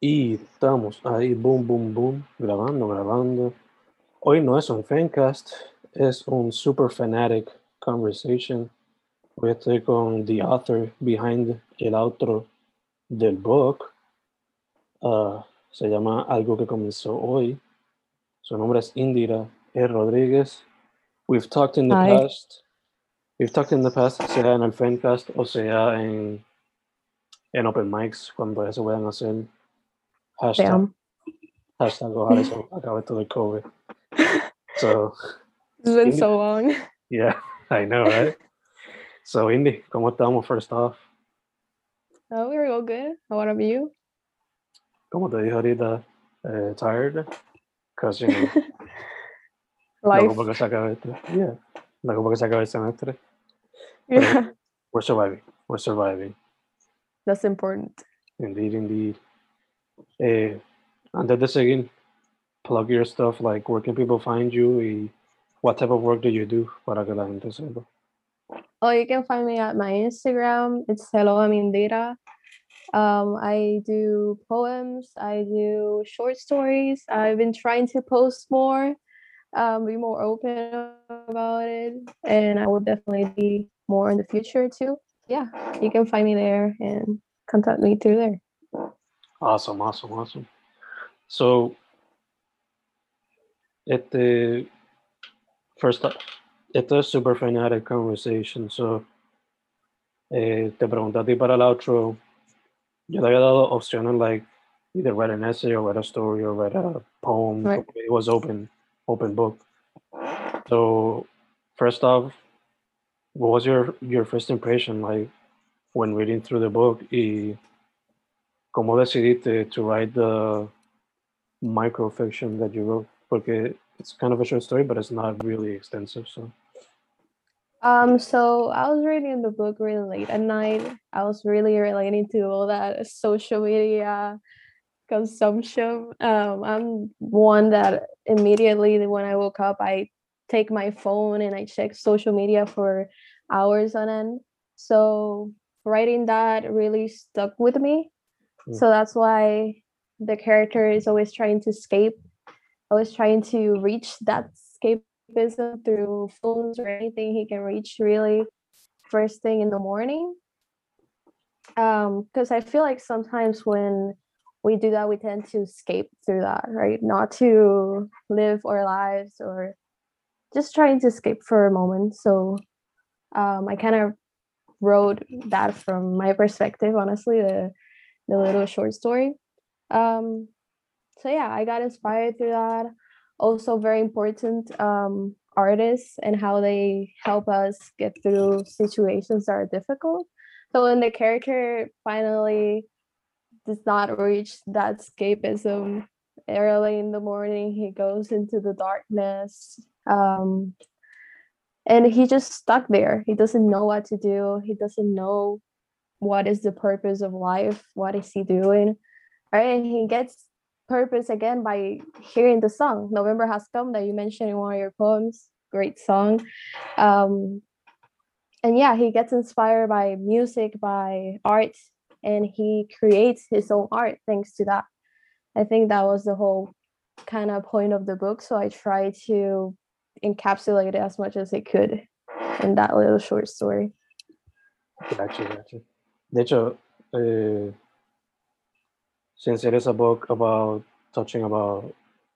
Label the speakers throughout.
Speaker 1: Y estamos ahí, boom, boom, boom, grabando, grabando. Hoy no es un fancast, es un super fanatic conversation. Hoy estoy con the author behind el outro del book. Uh, se llama Algo que comenzó hoy. Su nombre es Indira E. Rodríguez. We've talked in the
Speaker 2: Hi.
Speaker 1: past. We've talked in the past, sea en el fancast o sea en, en open mics, cuando ya se puedan hacer. Hashtag,
Speaker 2: Damn.
Speaker 1: hashtag ojalá eso acabe todo el COVID. So,
Speaker 2: It's been so long.
Speaker 1: yeah, I know, right? So, Indy, ¿cómo estamos first off?
Speaker 2: Oh, we were all good. What about you?
Speaker 1: ¿Cómo te dije ahorita? Eh, tired? Because, you know,
Speaker 2: Life.
Speaker 1: se acabe este. Yeah, se acabe el semestre.
Speaker 2: Yeah,
Speaker 1: We're surviving. We're surviving.
Speaker 2: that's important.
Speaker 1: Indeed, indeed. Eh, antes de seguir, plug your stuff, like where can people find you what type of work do you do para que la gente sepa.
Speaker 2: Oh, you can find me at my Instagram. It's hello Amindira. Um, I do poems. I do short stories. I've been trying to post more, um, be more open about it, and I will definitely be more in the future too. Yeah, you can find me there and contact me through there.
Speaker 1: Awesome, awesome, awesome. So, at the first, esto es super fanatic conversation. So, eh, te pregunté a ti para el outro. Yo te había dado opciones like either write an essay or write a story or write a poem.
Speaker 2: Right.
Speaker 1: It was open, open book. So, first off, what was your your first impression like when reading through the book? Y cómo decidiste to write the microfiction that you wrote? Porque it's kind of a short story, but it's not really extensive. So,
Speaker 2: Um, so I was reading the book really late at night. I was really relating to all that social media consumption. Um, I'm one that immediately when I woke up, I take my phone and I check social media for hours on end. So writing that really stuck with me.
Speaker 1: Mm.
Speaker 2: So that's why the character is always trying to escape, always trying to reach that escapism through phones or anything he can reach really first thing in the morning. Um, because I feel like sometimes when we do that, we tend to escape through that, right? Not to live our lives or just trying to escape for a moment. So um, I kind of wrote that from my perspective, honestly, the the little short story. Um, so yeah, I got inspired through that. Also, very important um, artists and how they help us get through situations that are difficult. So when the character finally does not reach that escapism early in the morning, he goes into the darkness. Um, and he just stuck there. He doesn't know what to do. He doesn't know what is the purpose of life. What is he doing? Right? And he gets purpose again by hearing the song November Has Come that you mentioned in one of your poems. Great song. Um, and yeah, he gets inspired by music, by art, and he creates his own art thanks to that. I think that was the whole kind of point of the book. So I tried to encapsulate it as much as I could in that little short story.
Speaker 1: gotcha, gotcha. De hecho, eh, since it is a book about touching about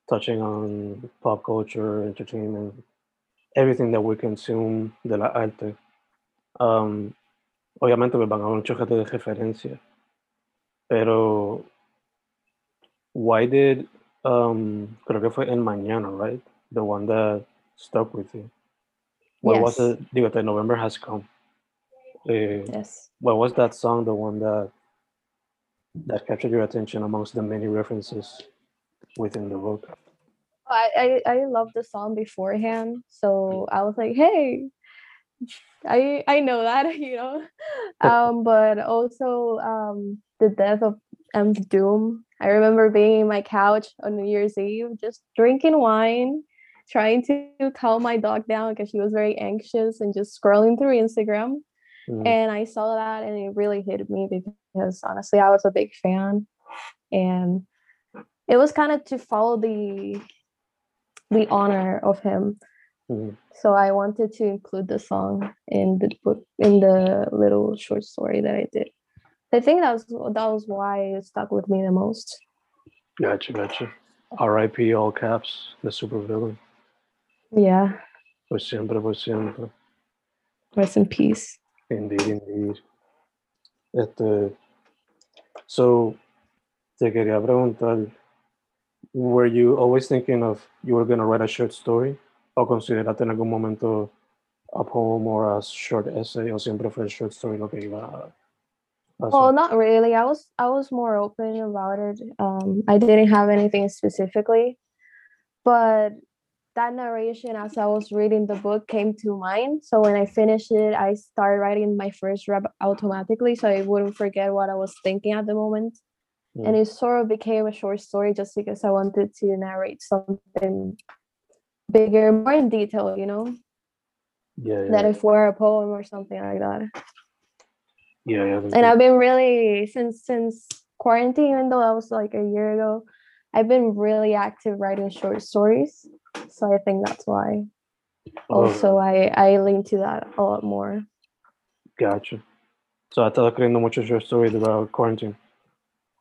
Speaker 1: touching on pop culture, entertainment, everything that we consume de la arte, um, obviamente me van a haber muchos de referencia, pero why did um, creo que fue en mañana, right? The one that stuck with you. What was it? Digo, the November has come. Eh,
Speaker 2: Yes.
Speaker 1: what was that song? The one that that captured your attention amongst the many references within the book.
Speaker 2: I, I I loved the song beforehand, so I was like, hey, I I know that, you know. Um, but also um the death of MF Doom. I remember being in my couch on New Year's Eve, just drinking wine, trying to calm my dog down because she was very anxious and just scrolling through Instagram.
Speaker 1: Mm,
Speaker 2: And I saw that and it really hit me because honestly I was a big fan and it was kind of to follow the the honor of him.
Speaker 1: Mhm.
Speaker 2: So I wanted to include the song in the book in the little short story that I did. I think that was that was why it stuck with me the most.
Speaker 1: Gotcha, gotcha. R.I.P. all caps, the super villain.
Speaker 2: Yeah,
Speaker 1: Por siempre, por siempre.
Speaker 2: rest in peace.
Speaker 1: Indeed, indeed. Este, so, te quería preguntar, were you always thinking of you were going to write a short story? ¿O consideraste en algún momento a poem or a short essay? ¿O siempre fue el short story lo que iba a?
Speaker 2: Well, not really. I was I was more open about it. Um, I didn't have anything specifically, but that narration as I was reading the book came to mind. So when I finished it, I started writing my first rap automatically, so I wouldn't forget what I was thinking at the moment. Mm. And it sort of became a short story just because I wanted to narrate something bigger, more in detail, you know,
Speaker 1: yeah, yeah,
Speaker 2: that if were a poem or something like that.
Speaker 1: yeah, yeah.
Speaker 2: and I've been really since since quarantine, even though that was like a year ago, I've been really active writing short stories. So I think that's why.
Speaker 1: Oh,
Speaker 2: Also, I I lean to that a lot more.
Speaker 1: Gotcha. So, estado escribiendo muchos your stories about quarantine.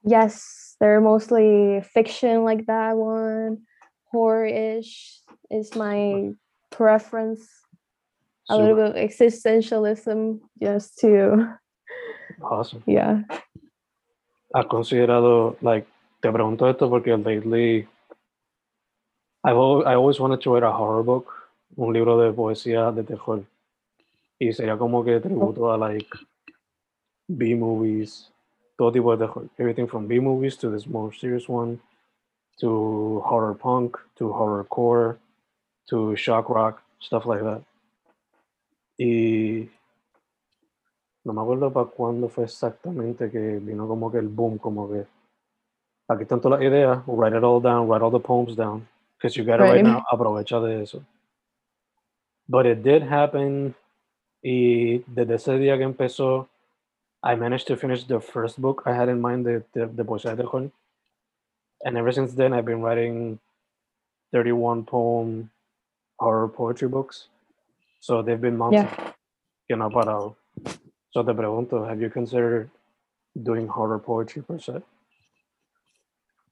Speaker 2: Yes, they're mostly fiction like that one. Horror-ish is my preference. A little bit of existentialism, just to
Speaker 1: awesome.
Speaker 2: yeah.
Speaker 1: ¿Has considerado, like, te pregunto esto porque lately, I've al- I always wanted to write a horror book, un libro de poesía de terror. Y sería como que tributo a, like, B-movies, todo tipo de terror. Everything from B-movies to this more serious one, to horror punk, to horror core, to shock rock, stuff like that. Y no me acuerdo para cuándo fue exactamente que vino como que el boom, como que aquí están todas las ideas, write it all down, write all the poems down, because you got it right
Speaker 2: Right.
Speaker 1: now, aprovecha de eso. But it did happen, y desde ese día que empezó, I managed to finish the first book I had in mind, the, poesía de terror. And ever since then, I've been writing 31 poem horror poetry books. So they've been months
Speaker 2: Yeah.
Speaker 1: que no ha parado. So te pregunto, have you considered doing horror poetry per se?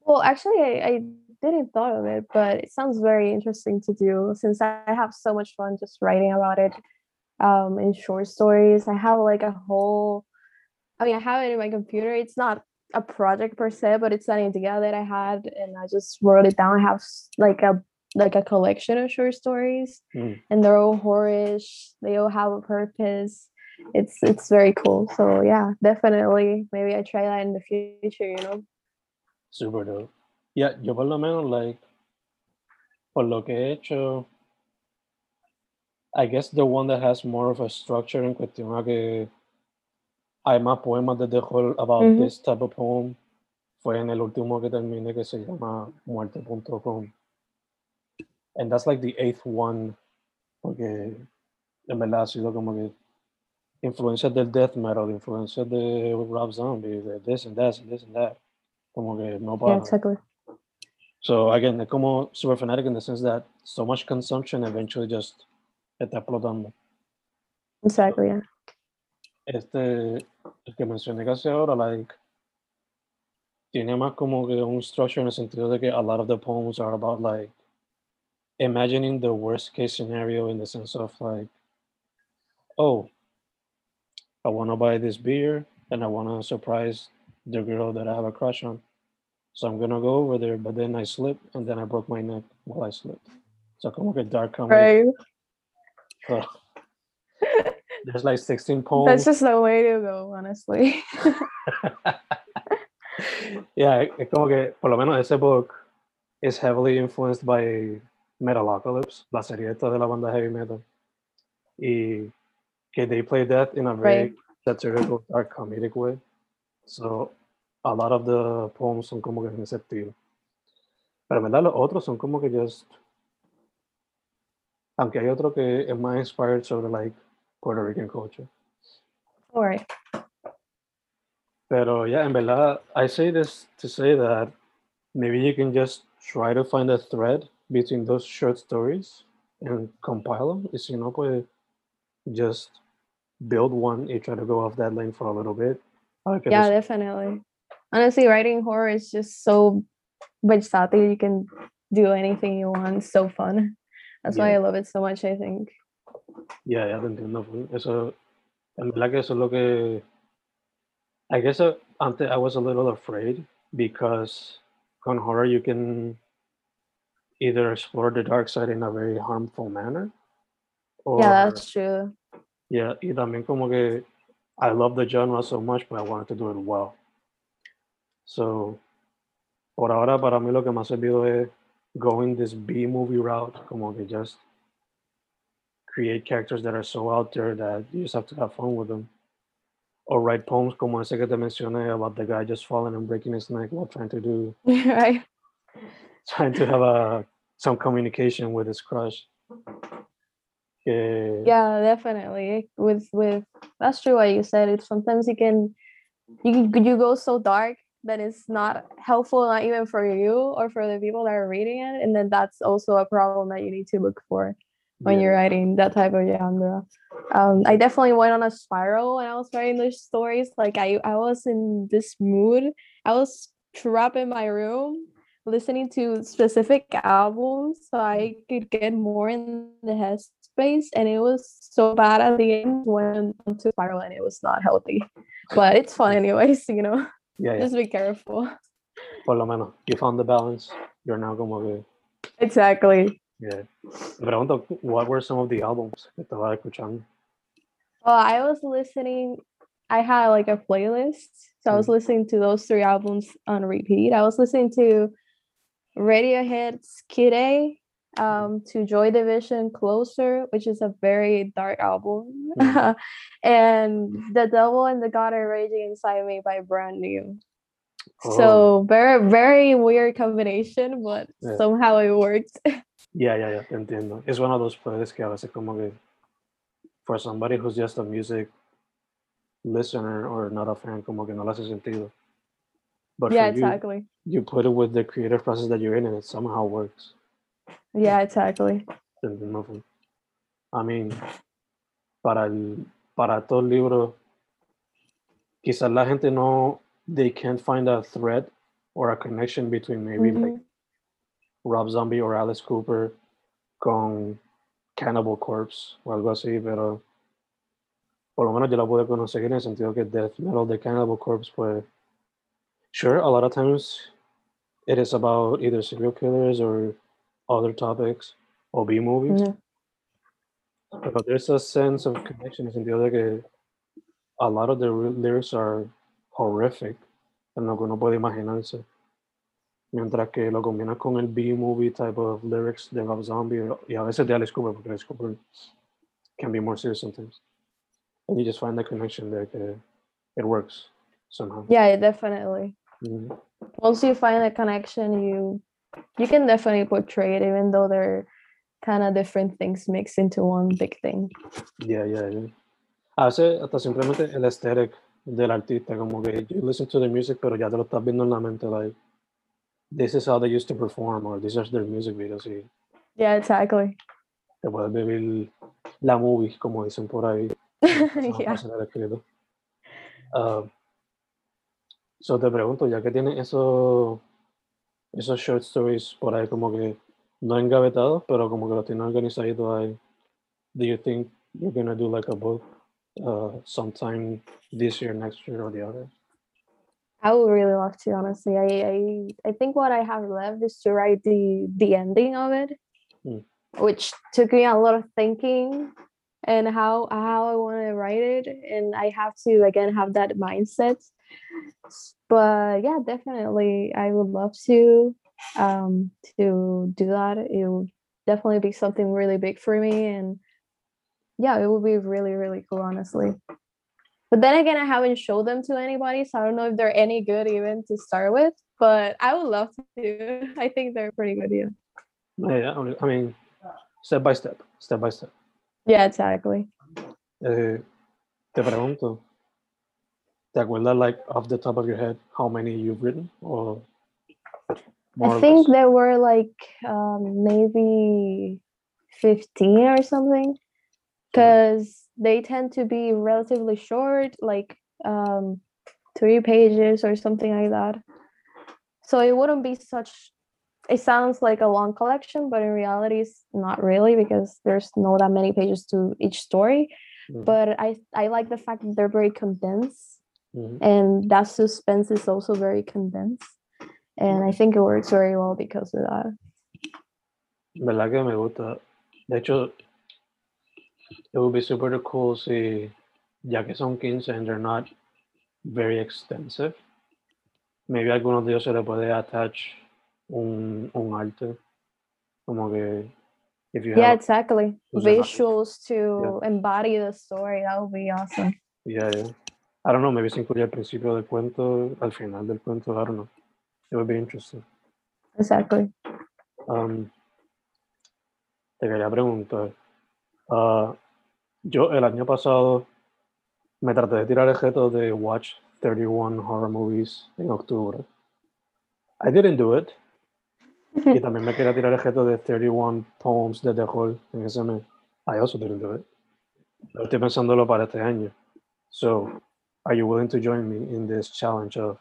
Speaker 2: Well, actually, I, I didn't thought of it, but it sounds very interesting to do since I have so much fun just writing about it um, in short stories. I have like a whole, I mean, I have it in my computer. It's not a project per se, but it's an idea that I had, and I just wrote it down. I have like a like a collection of short stories,
Speaker 1: Mm.
Speaker 2: and they're all horrorish. They all have a purpose. It's it's very cool. So yeah, definitely. Maybe I try that in the future. You know.
Speaker 1: Super dope. Yeah, yo por lo menos, like, por lo que he hecho, I guess the one that has more of a structure en cuestión a que hay más poemas de terror about this type of poem fue en el último que terminé que se llama muerte.com. And that's like the eighth one, porque en verdad ha sido como que influencias del death metal, influencias de Rob Zombie, de this and that, and this and that. Como que no
Speaker 2: Yeah,
Speaker 1: para.
Speaker 2: exactly.
Speaker 1: So again, es como super fanatic in the sense that so much consumption eventually just está explotando.
Speaker 2: Exactly. Yeah.
Speaker 1: Este, el que mencioné casi ahora, like, tiene más como que un structure en el sentido de que a lot of the poems are about like imagining the worst case scenario in the sense of like, oh, I want to buy this beer and I want to surprise the girl that I have a crush on. So I'm gonna go over there, but then I slip and then I broke my neck while I slipped. So como que dark comedy.
Speaker 2: Right.
Speaker 1: So, there's like 16 poems.
Speaker 2: That's just the way to go, honestly.
Speaker 1: yeah, es como que por lo menos ese book is heavily influenced by Metalocalypse, la serie esta de la banda heavy metal. Y que they play that in a very
Speaker 2: Right.
Speaker 1: satirical, dark comedic way. So a lot of the poems son como que en ese estilo. Pero en verdad los otros son como que just aunque hay otro que es más inspired sobre like Puerto Rican culture.
Speaker 2: All right.
Speaker 1: Pero yeah, en verdad, I say this to say that maybe you can just try to find a thread between those short stories and compile them. Y si no, pues just build one and try to go off that lane for a little bit.
Speaker 2: Yeah, definitely. Honestly, writing horror is just so versatile. You can do anything you want. It's so fun. That's why I love it so much, I think.
Speaker 1: Yeah, ya te entiendo. Eso, en verdad que eso es lo que I guess uh, ante- I was a little afraid because on horror you can either explore the dark side in a very harmful manner.
Speaker 2: Or, yeah, that's true.
Speaker 1: Yeah, y también como que I love the genre so much, but I wanted to do it well. So, por ahora para mí lo que más ha servido es going this B movie route, como que just create characters that are so out there that you just have to have fun with them. Or write poems como ese que te mencioné about the guy just falling and breaking his neck while trying to do
Speaker 2: right.
Speaker 1: trying to have a some communication with his crush.
Speaker 2: Yeah. yeah definitely. With with that's true what you said. It sometimes you can you you go so dark that it's not helpful not even for you or for the people that are reading it and then that's also a problem that you need to look for when yeah. you're writing that type of genre. Um, I definitely went on a spiral when I was writing those stories. Like I, I was in this mood. I was trapped in my room listening to specific albums so I could get more in the headspace. And it was so bad at the end when to spiral and it was not healthy. But it's fun anyways, you know.
Speaker 1: Yeah, yeah.
Speaker 2: Just be careful.
Speaker 1: Por lo menos, you found the balance. You're now como que...
Speaker 2: Exactly.
Speaker 1: Yeah. Pregunto, what were some of the albums que estaba escuchando?
Speaker 2: Well, I was listening, I had like a playlist. So. I was mm. listening to those three albums on repeat. I was listening to Radiohead's Kid A, um, to Joy Division Closer, which is a very dark album, mm. and The Devil and the God Are Raging Inside Me by Brand New. Oh. So very very weird combination, but yeah. somehow it worked.
Speaker 1: Yeah, yeah, yeah, entiendo. It's one of those plays que a veces como que for somebody who's just a music listener or not a fan, como que no le hace sentido.
Speaker 2: But yeah, exactly.
Speaker 1: You, you put it with the creative process that you're in and it somehow works.
Speaker 2: Yeah, exactly.
Speaker 1: I mean, para el, para todo el libro, quizás la gente no, they can't find a thread or a connection between maybe mm-hmm. like Rob Zombie or Alice Cooper con Cannibal Corpse o algo así, pero por lo menos yo la pude conocer en el sentido que Death Metal de Cannibal Corpse pues sure a lot of times it is about either serial killers or other topics or B movies. Yeah. But there's a sense of connection in the other que a lot of the lyrics are horrific en lo que uno puede imaginarse. Mientras que lo combinas con el B-movie type of lyrics de Rob Zombie y a veces de Alice Cooper, porque Alice Cooper can be more serious sometimes. And you just find the connection there que it works somehow.
Speaker 2: Yeah, definitely. Mm-hmm. Once you find a connection, you you can definitely portray it, even though they're kind of different things mixed into one big thing.
Speaker 1: Yeah, yeah, yeah. A veces hasta simplemente el aesthetic del artista, como que you listen to the music, pero ya te lo estás viendo en la mente, like this is how they used to perform or these are their music videos y
Speaker 2: yeah exactly
Speaker 1: te puedes vivir la movie como dicen por ahí
Speaker 2: yeah.
Speaker 1: uh, so te pregunto ya que tienes eso esos short stories por ahí como que no engavetados pero como que los tienes organizados ahí do you think you're gonna do like a book uh, sometime this year next year or the other
Speaker 2: I would really love to, honestly. I, I I think what I have left is to write the the ending of it, mm. which took me a lot of thinking and how how I want to write it, and I have to again have that mindset. But yeah, definitely, I would love to um to do that. It would definitely be something really big for me, and yeah, it would be really really cool, honestly. But then again, I haven't showed them to anybody, so I don't know if they're any good even to start with. But I would love to. I think they're pretty good. Yeah.
Speaker 1: Yeah, I mean, step by step, step by step.
Speaker 2: Yeah, exactly.
Speaker 1: Eh, te pregunto, ¿Te acuerdas, like, off the top of your head, how many you've written? Or
Speaker 2: I think there were like um, maybe 15 or something because they tend to be relatively short, like um, three pages or something like that. So it wouldn't be such, it sounds like a long collection, but in reality, it's not really because there's not that many pages to each story.
Speaker 1: Mhm,
Speaker 2: But I, I like the fact that they're very condensed
Speaker 1: mhm.
Speaker 2: and that suspense is also very condensed. And I think it works very well because of that.
Speaker 1: ¿Verdad que me gusta? De hecho, it would be super cool si, ya que son 15 and they're not very extensive, maybe algunos de ellos se le puede attach un, un arte, como que if you
Speaker 2: Yeah,
Speaker 1: have,
Speaker 2: exactly.
Speaker 1: who's an artist.
Speaker 2: Visuals to embody the story. That would be awesome.
Speaker 1: yeah, yeah. I don't know, maybe se incluye al principio del cuento, al final del cuento, I don't know. It would be interesting.
Speaker 2: Exactly.
Speaker 1: Um, te quería preguntar, ah, yo el año pasado me traté de tirar el reto de watch 31 horror movies en octubre. I didn't do it. Y también me quería tirar el reto de 31 poems de terror en ese mes. I also didn't do it. Pero estoy pensándolo para este año. So, are you willing to join me in this challenge of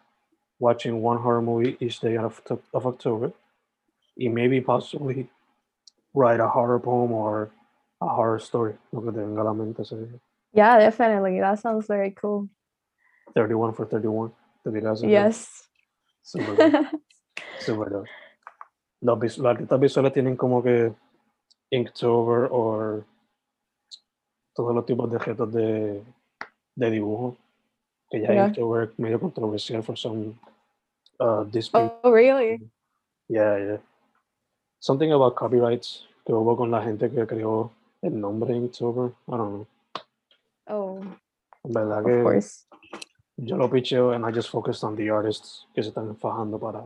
Speaker 1: watching one horror movie each day of, of October? Y maybe possibly write a horror poem or a horror story. Lo que te venga a la mente ese día.
Speaker 2: Yeah, definitely. That sounds very cool.
Speaker 1: 31 for 31. Te tiras ese.
Speaker 2: Yes.
Speaker 1: Super dope, super dope. Los, los artistas visuales tienen como que Inktober o todos los tipos de objetos de, de dibujo. Que ya
Speaker 2: Yeah.
Speaker 1: Inktober es medio controversial for some uh, dispute.
Speaker 2: oh, really?
Speaker 1: Yeah, yeah. Something about copyrights que hubo con la gente que creó el nombre Inktober. I don't know.
Speaker 2: Oh,
Speaker 1: En verdad
Speaker 2: of
Speaker 1: que
Speaker 2: course.
Speaker 1: yo lo picheo and I just focused on the artists que se están fajando para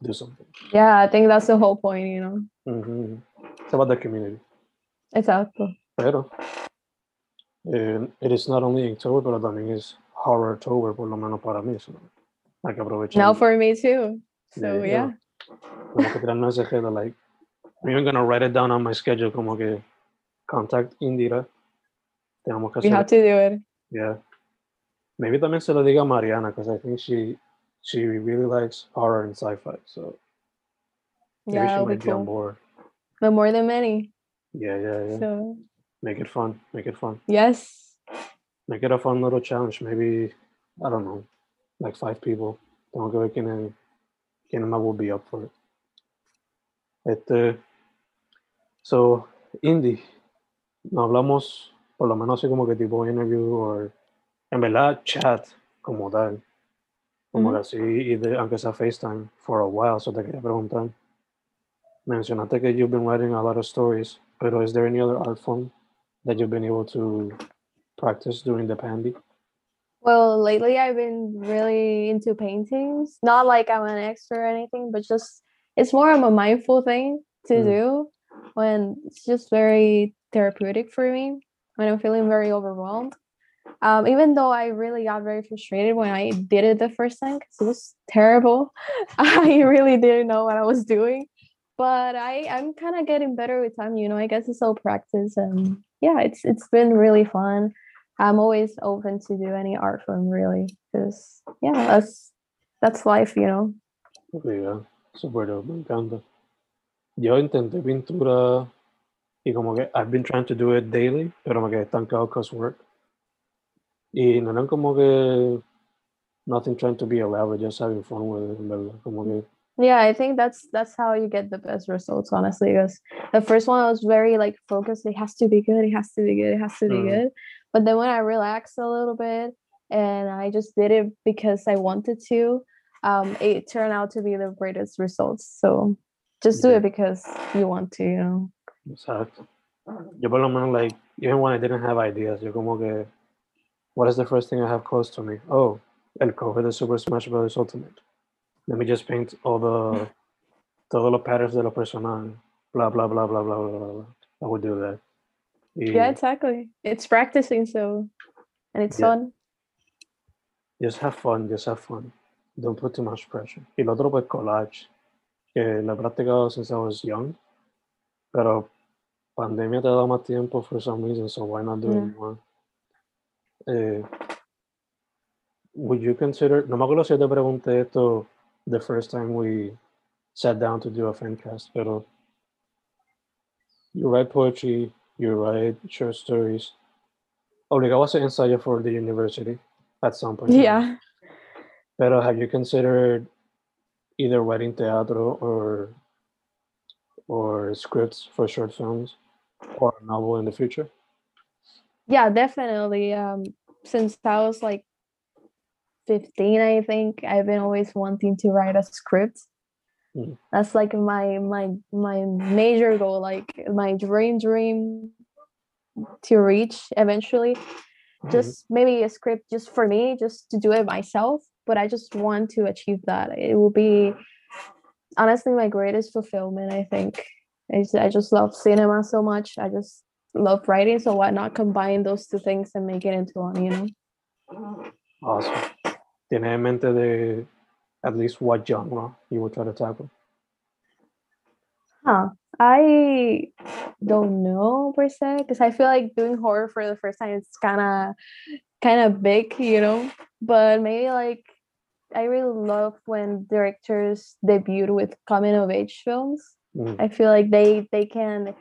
Speaker 1: do something.
Speaker 2: Yeah, I think that's the whole point, you know.
Speaker 1: Ujú. It's about the community.
Speaker 2: Exacto.
Speaker 1: Pero eh, it is not only Inktober, pero también es Horrortober, por lo menos para mí. so hay que aprovechar.
Speaker 2: Now for me too. So
Speaker 1: Yeah,
Speaker 2: yeah.
Speaker 1: Como que tirarnos ese reto, like, I'm even gonna write it down on my schedule, como que contact Indira. Tenemos que
Speaker 2: We
Speaker 1: hacer,
Speaker 2: have to do it.
Speaker 1: yeah. Maybe también se lo diga a Mariana, because I think she she really likes horror and sci-fi, so maybe
Speaker 2: Yeah,
Speaker 1: she
Speaker 2: be
Speaker 1: might be on board.
Speaker 2: The more than many.
Speaker 1: Yeah, yeah, yeah.
Speaker 2: So
Speaker 1: Make it fun. Make it fun.
Speaker 2: yes.
Speaker 1: Make it a fun little challenge. Maybe I don't know, like five people. Tengo que ver quién quién más will be up for it. Este, uh, so indie, no hablamos por lo menos así como que tipo interview o en verdad chat como tal, como
Speaker 2: Ujú.
Speaker 1: que así y de, aunque sea FaceTime for a while. So te quería preguntar. Mencionaste que you've been writing a lot of stories, pero is there any other art form that you've been able to practice during the pandemic?
Speaker 2: Well, lately I've been really into paintings. Not like I'm an expert or anything, but just it's more of a mindful thing to
Speaker 1: Mm.
Speaker 2: do when it's just very therapeutic for me when I'm feeling very overwhelmed. Um, even though I really got very frustrated when I did it the first time because it was terrible. I really didn't know what I was doing. But I, I'm kind of getting better with time, you know. I guess it's all practice and yeah, it's it's been really fun. I'm always open to do any art form really because yeah, that's that's life, you know.
Speaker 1: Ya, Super dope, me encanta. Yo intenté pintura y como que I've been trying to do it daily, pero me quedé estancado cause work. Y no eran como que nothing trying to be elaborate, just having fun with it, verdad. Como que,
Speaker 2: Yeah, I think that's that's how you get the best results, honestly. Because the first one I was very like focused. It has to be good. It has to be good. It has to be
Speaker 1: Mm.
Speaker 2: good. But then when I relaxed a little bit and I just did it because I wanted to, um, it turned out to be the greatest results. So just do it because you want to, you know.
Speaker 1: exacto. Yo por lo menos, like, even when I didn't have ideas, yo como que, what is the first thing I have close to me? Oh, el cover de Super Smash Bros. Ultimate. Let me just paint all the, todos los patterns de los personajes. Blah, blah, blah, blah, blah, blah, blah. blah. I would do that.
Speaker 2: Yeah, exactly. It's practicing, so and it's
Speaker 1: Yeah.
Speaker 2: fun.
Speaker 1: just have fun, just have fun. Don't put too much pressure. Y lo otro, pues, collage, que lo he practicado since I was young, pero pandemia te da más tiempo for some reason, so why not do
Speaker 2: Yeah.
Speaker 1: it more? Eh, would you consider, no me acuerdo si te pregunté esto the first time we sat down to do a fan cast, pero you write poetry, you write short stories. Obligado was an ensayo for the university at some point.
Speaker 2: Yeah.
Speaker 1: But have you considered either writing teatro or or scripts for short films or a novel in the future?
Speaker 2: Yeah, definitely. Um, since I was like 15, I think I've been always wanting to write a script.
Speaker 1: Mm.
Speaker 2: That's like my my my major goal, like my dream dream to reach eventually.
Speaker 1: Mhm.
Speaker 2: Just maybe a script just for me, just to do it myself. But I just want to achieve that. It will be honestly my greatest fulfillment, I think. I just, I just love cinema so much. I just love writing, so why not combine those two things and make it into one, you know?
Speaker 1: Awesome. ¿Tienes en mente de at least what genre you would try to tackle?
Speaker 2: Huh. I don't know per se, because I feel like doing horror for the first time it's kinda kinda big, you know. But maybe like I really love when directors debut with coming of age films.
Speaker 1: Mm,
Speaker 2: I feel like they they can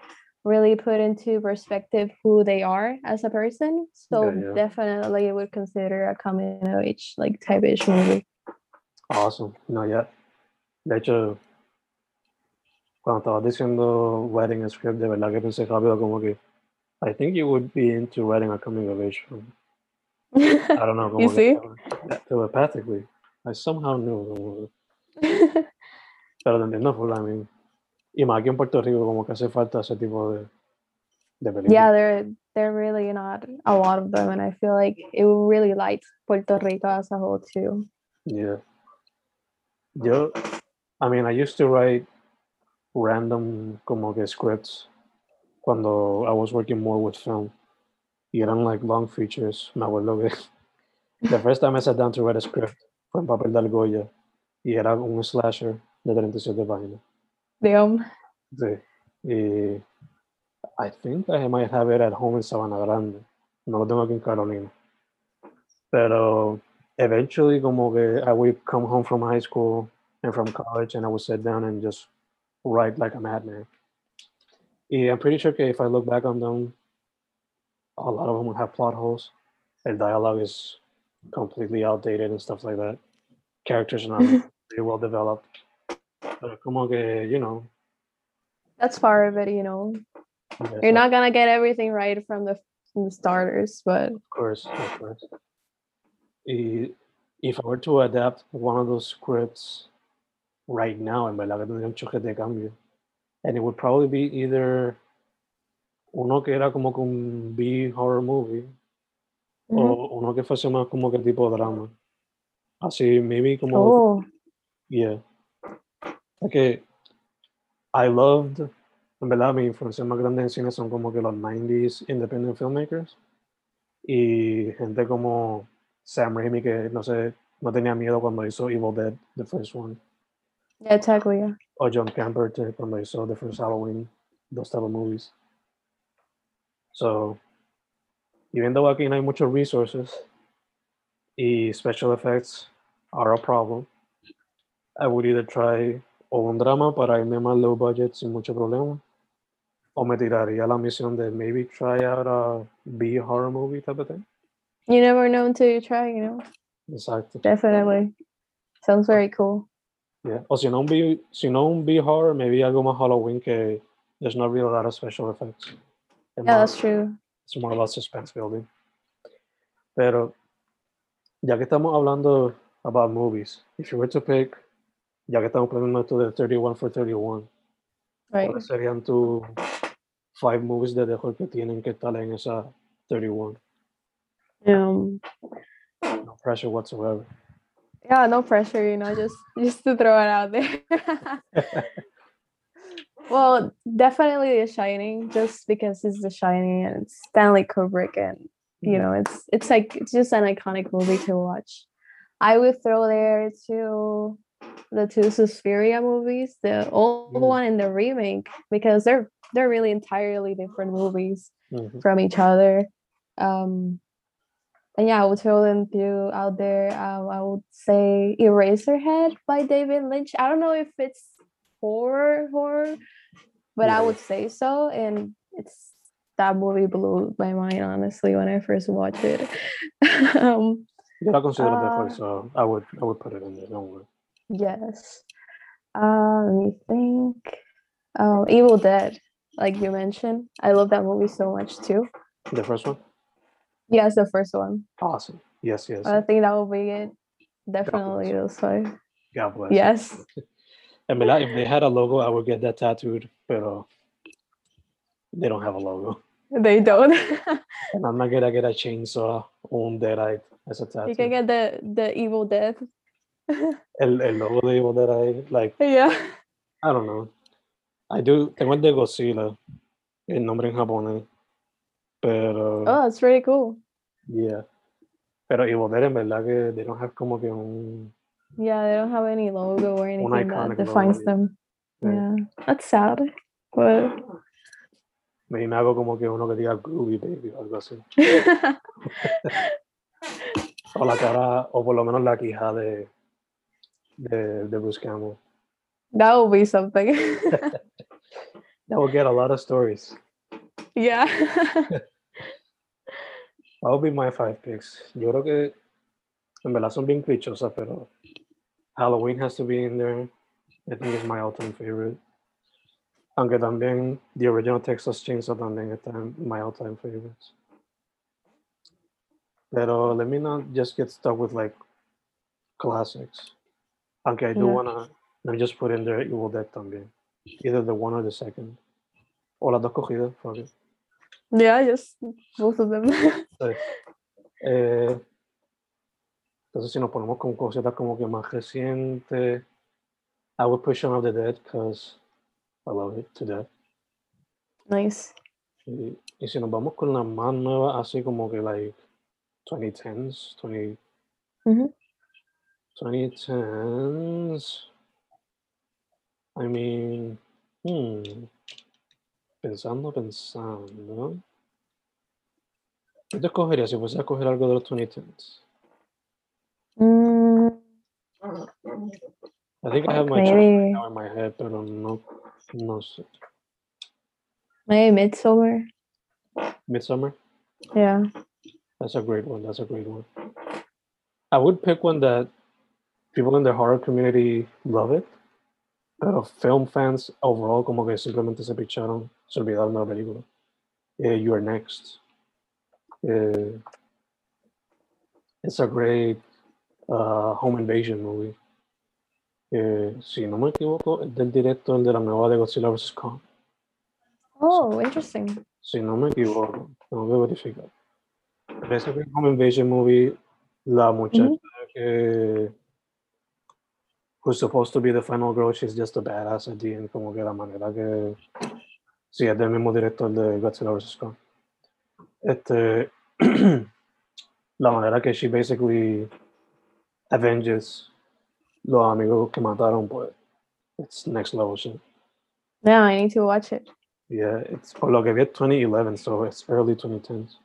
Speaker 2: really put into perspective who they are as a person. So
Speaker 1: yeah.
Speaker 2: definitely would consider a coming of age like type-ish movie.
Speaker 1: Awesome. No, yet. De hecho, cuando estabas diciendo writing a script, de verdad que pensé rápido como que I think you would be into writing a coming of age film. I don't know.
Speaker 2: You see?
Speaker 1: telepathically. I somehow knew. pero te entiendo full, I mean, y más aquí en Puerto Rico como que hace falta ese tipo de, de películas.
Speaker 2: yeah, there there really not a lot of them, and I feel like it really light Puerto Rico as a whole too.
Speaker 1: Yeah. Yo, I mean, I used to write random como que scripts cuando I was working more with film. Y eran like long features. Me acuerdo que the first time I sat down to write a script fue en papel de argolla y era un slasher de 37 páginas.
Speaker 2: Damn.
Speaker 1: Sí. Y I think I might have it at home in Sabana Grande. No lo tengo aquí en Carolina. Pero eventually como que I would come home from high school and from college and I would sit down and just write like a madman. Y I'm pretty sure if I look back on them, a lot of them will have plot holes. El dialogue is completely outdated and stuff like that. Characters are not very well developed. Pero como que, you know,
Speaker 2: That's part of it, you know.
Speaker 1: yeah,
Speaker 2: You're
Speaker 1: so-
Speaker 2: not gonna get everything right from the from the starters, but
Speaker 1: Of course, of course. Y- If I were to adapt one of those scripts right now, en verdad que tendría un choque de cambio. And it would probably be either uno que era como que un B horror movie
Speaker 2: Mhm.
Speaker 1: o uno que fuese más como que tipo drama. Así, maybe como,
Speaker 2: oh,
Speaker 1: yeah. Que I loved, en verdad, mi influencia más grande en cine son como que los 90s independent filmmakers y gente como Sam Raimi que no sé, no tenía miedo cuando hizo Evil Dead, the first one,
Speaker 2: yeah, exactly. Yeah.
Speaker 1: o John Carpenter cuando hizo the first Halloween, those type of movies. So, even though aquí no hay muchos resources y special effects are a problem, I would either try o un drama para irme más low budget sin mucho problema, o me tiraría la misión de maybe try out a B horror movie type of thing.
Speaker 2: You never know until you try, you know.
Speaker 1: Exacto.
Speaker 2: Definitely. Sounds very cool.
Speaker 1: Yeah. O si no un B, si no un B horror, maybe algo más Halloween que there's not really a lot of special effects.
Speaker 2: Yeah,
Speaker 1: más-
Speaker 2: that's true.
Speaker 1: It's more about suspense building. Pero, ya que estamos hablando about movies, if you were to pick, ya que estamos planeando esto de 31 for 31,
Speaker 2: Right.
Speaker 1: ¿cuáles serían tus five movies de terror que tienen que estar en esa 31?
Speaker 2: Um
Speaker 1: No pressure whatsoever.
Speaker 2: yeah, no pressure, you know, just just to throw it out there. well, definitely The Shining, just because it's The Shining and it's Stanley Kubrick, and you know, it's it's like it's just an iconic movie to watch. I would throw there to the two Suspiria movies, the old
Speaker 1: Mm.
Speaker 2: one and the remake, because they're they're really entirely different movies
Speaker 1: Mhm.
Speaker 2: from each other. Um, and yeah, I would throw them through out there. Um, I would say Eraserhead by David Lynch. I don't know if it's horror horror, but I would say so. And it's that movie blew my mind honestly when I first watched it. um,
Speaker 1: Yo la considero
Speaker 2: Uh,
Speaker 1: different, so I would I would put it in there. Don't worry.
Speaker 2: yes. Uh, let me think. Um, Evil Dead, like you mentioned. I love that movie so much too.
Speaker 1: The first one,
Speaker 2: Yes, the first one.
Speaker 1: awesome. Yes, yes.
Speaker 2: I think that will be it. Definitely those five.
Speaker 1: God bless.
Speaker 2: Yes.
Speaker 1: En verdad, if they had a logo, I would get that tattooed, pero they don't have a logo.
Speaker 2: They don't.
Speaker 1: And I'm not gonna get a chainsaw on un deadite as a tattoo.
Speaker 2: you can get the the Evil Dead.
Speaker 1: el, el logo de Evil Dead Eye, like,
Speaker 2: yeah.
Speaker 1: I don't know. I do, tengo el de Godzilla, el nombre en japonés, pero,
Speaker 2: Oh, that's pretty cool.
Speaker 1: yeah. Pero Evil en verdad que they don't have como que un,
Speaker 2: Yeah, they don't have any logo or anything that defines them.
Speaker 1: Yeah.
Speaker 2: Yeah, that's sad. But
Speaker 1: me hago como que uno que diga Groovy Baby o algo así. O la cara, o por lo menos la quija de, de, de Bruce Campbell.
Speaker 2: that will be something.
Speaker 1: That would get a lot of stories.
Speaker 2: Yeah.
Speaker 1: That would be my five picks. Yo creo que en verdad son bien clichosas, pero Halloween has to be in there. I think it's my all-time favorite. Aunque también the original Texas Chainsaw también está en my all-time favorites. Pero let me not just get stuck with like classics. Aunque I do
Speaker 2: Yeah.
Speaker 1: wanna let me just put in there Evil Dead también. Either the one or the second. O las dos cogidas, fuck it.
Speaker 2: Yeah, just both of them.
Speaker 1: Eh, entonces, si nos ponemos con cositas como que más recientes, I would push Shaun of the Dead because I love it to death.
Speaker 2: nice.
Speaker 1: Y, y si nos vamos con las más nuevas, así como que like 2010s, 20,
Speaker 2: Ujú.
Speaker 1: 2010s, I mean, hmm, pensando, pensando. ¿Qué te escogerías si fuese a coger algo de los 2010s?
Speaker 2: Mm,
Speaker 1: I think I have my choice right
Speaker 2: maybe
Speaker 1: now in my head, pero no, no sé.
Speaker 2: maybe Midsommar.
Speaker 1: Midsommar?
Speaker 2: Yeah.
Speaker 1: That's a great one. That's a great one. I would pick one that people in the horror community love it, pero film fans overall como que simplemente se picharon, se olvidaron de la película. Eh, you are next. Eh, it's a great uh, home invasion movie. Eh, si no me equivoco, es del director de la nueva de Godzilla vs. Kong.
Speaker 2: Oh, interesting.
Speaker 1: Si no me equivoco, tengo que verificar. Pero ese fue Home Invasion Movie, la muchacha que who's supposed to be the final girl, she's just a badass at the end, como que la manera que sí, es del mismo director de Godzilla vs. Kong. Este, la manera que she basically avenges los amigos que mataron, pues, it's next level shit.
Speaker 2: Yeah, I need to watch it.
Speaker 1: Yeah, it's por lo que vi es 2011, so it's early 2010s.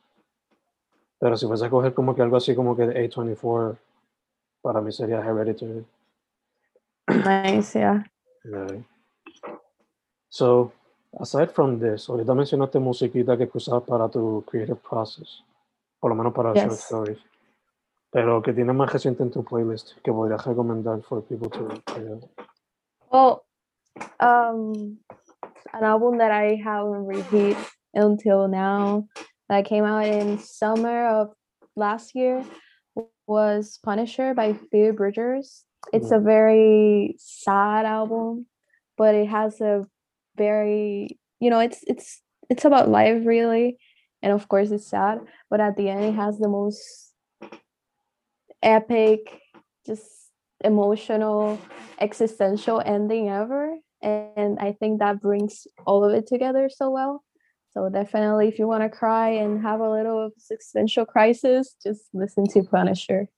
Speaker 1: Pero si fuese a coger como que algo así como que de A24, para mí sería Hereditary.
Speaker 2: Nice, yeah.
Speaker 1: Yeah. So, aside from this, ahorita mencionaste musiquita que usabas para tu creative process, por lo menos para short
Speaker 2: Yes.
Speaker 1: stories. Pero que tiene más reciente en tu playlist que podrías recomendar for people to out.
Speaker 2: Well, um, an album that I haven't repeat until now that came out in summer of last year was Punisher by Phoebe Bridgers. It's a very sad album, but it has a very you know it's it's it's about life really, and of course it's sad, but at the end it has the most epic, just emotional existential ending ever. And i think that brings all of it together so well. So definitely if you want to cry and have a little existential crisis just listen to punisher.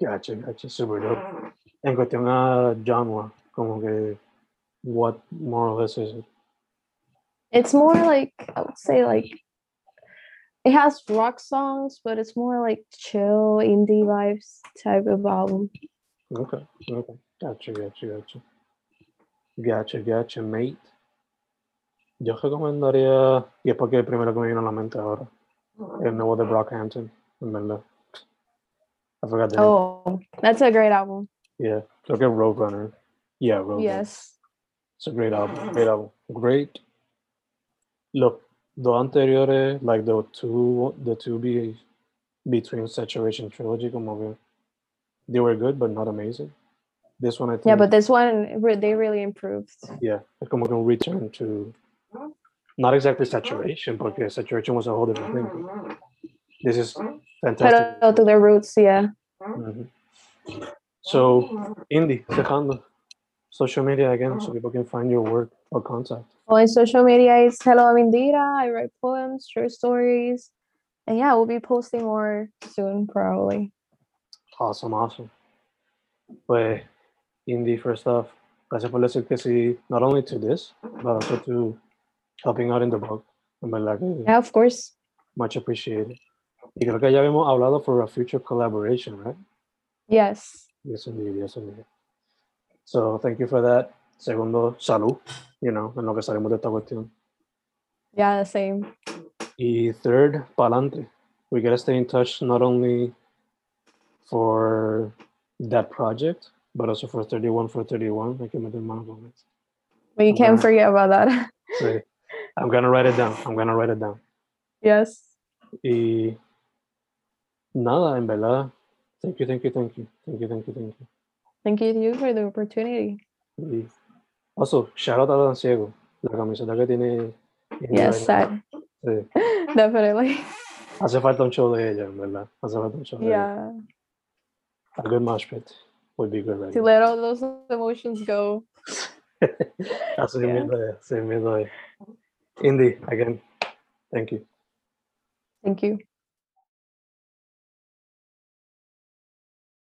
Speaker 1: Gotcha, gotcha, super dope. En cuestión a genre, como que, what more or less is it?
Speaker 2: It's more like I would say like it has rock songs, but it's more like chill indie vibes type of album.
Speaker 1: Okay, okay. Gotcha, gotcha, gotcha. Gotcha, gotcha, mate. Yo recomendaría, y es porque el primero que me vino a la mente ahora, el nuevo de Brockhampton, en verdad. I forgot the name.
Speaker 2: Oh, that's a great album.
Speaker 1: Yeah, creo que Roadrunner. Yeah, Roadrunner.
Speaker 2: Yes.
Speaker 1: It's a great album. Great album. Great. Look, the anteriores, like the two, the two be between Saturation trilogy, como que they were good, but not amazing. This one, I think,
Speaker 2: Yeah, but this one they really improved.
Speaker 1: yeah, como que return to not exactly saturation, porque saturation was a whole different thing. This is fantastic.
Speaker 2: Pero to their roots, yeah.
Speaker 1: Mhm. So, Indy, dejando social media again, so oh. people can find your work or contact.
Speaker 2: Well, in social media, it's Hello I'm Indira. I write poems, short stories, and yeah, we'll be posting more soon, probably.
Speaker 1: Awesome, awesome. Pues, Indy, first off, gracias por decir que sí, not only to this, but also to helping out in the book. En verdad que
Speaker 2: Yeah, of course.
Speaker 1: much appreciated. Y creo que ya habíamos hablado for a future collaboration, right?
Speaker 2: Yes.
Speaker 1: Yes, indeed, yes, indeed. So, thank you for that. Segundo, salud, you know, en lo que salimos de esta cuestión.
Speaker 2: Yeah, the same.
Speaker 1: Y third, pa'lante. We gotta stay in touch not only for that project, but also for 31 for 31. Hay que meter mano con eso.
Speaker 2: But you can't forget about that.
Speaker 1: Sí. I'm gonna write it down. I'm gonna write it down.
Speaker 2: yes.
Speaker 1: Y nada, en verdad. Thank you, thank you, thank you. Thank you, thank you, thank you.
Speaker 2: Thank you to you for the opportunity.
Speaker 1: Also, shout out a Dan Ciego. La camiseta que tiene.
Speaker 2: Yes,
Speaker 1: right. Sí.
Speaker 2: Definitely.
Speaker 1: Hace falta un show de ella, en verdad. Hace falta un show.
Speaker 2: Yeah.
Speaker 1: A good mosh pit would be good right
Speaker 2: To
Speaker 1: now.
Speaker 2: let all those emotions go.
Speaker 1: Así
Speaker 2: Yeah.
Speaker 1: mismo es, así mismo es. Indy, again, thank you.
Speaker 2: Thank you.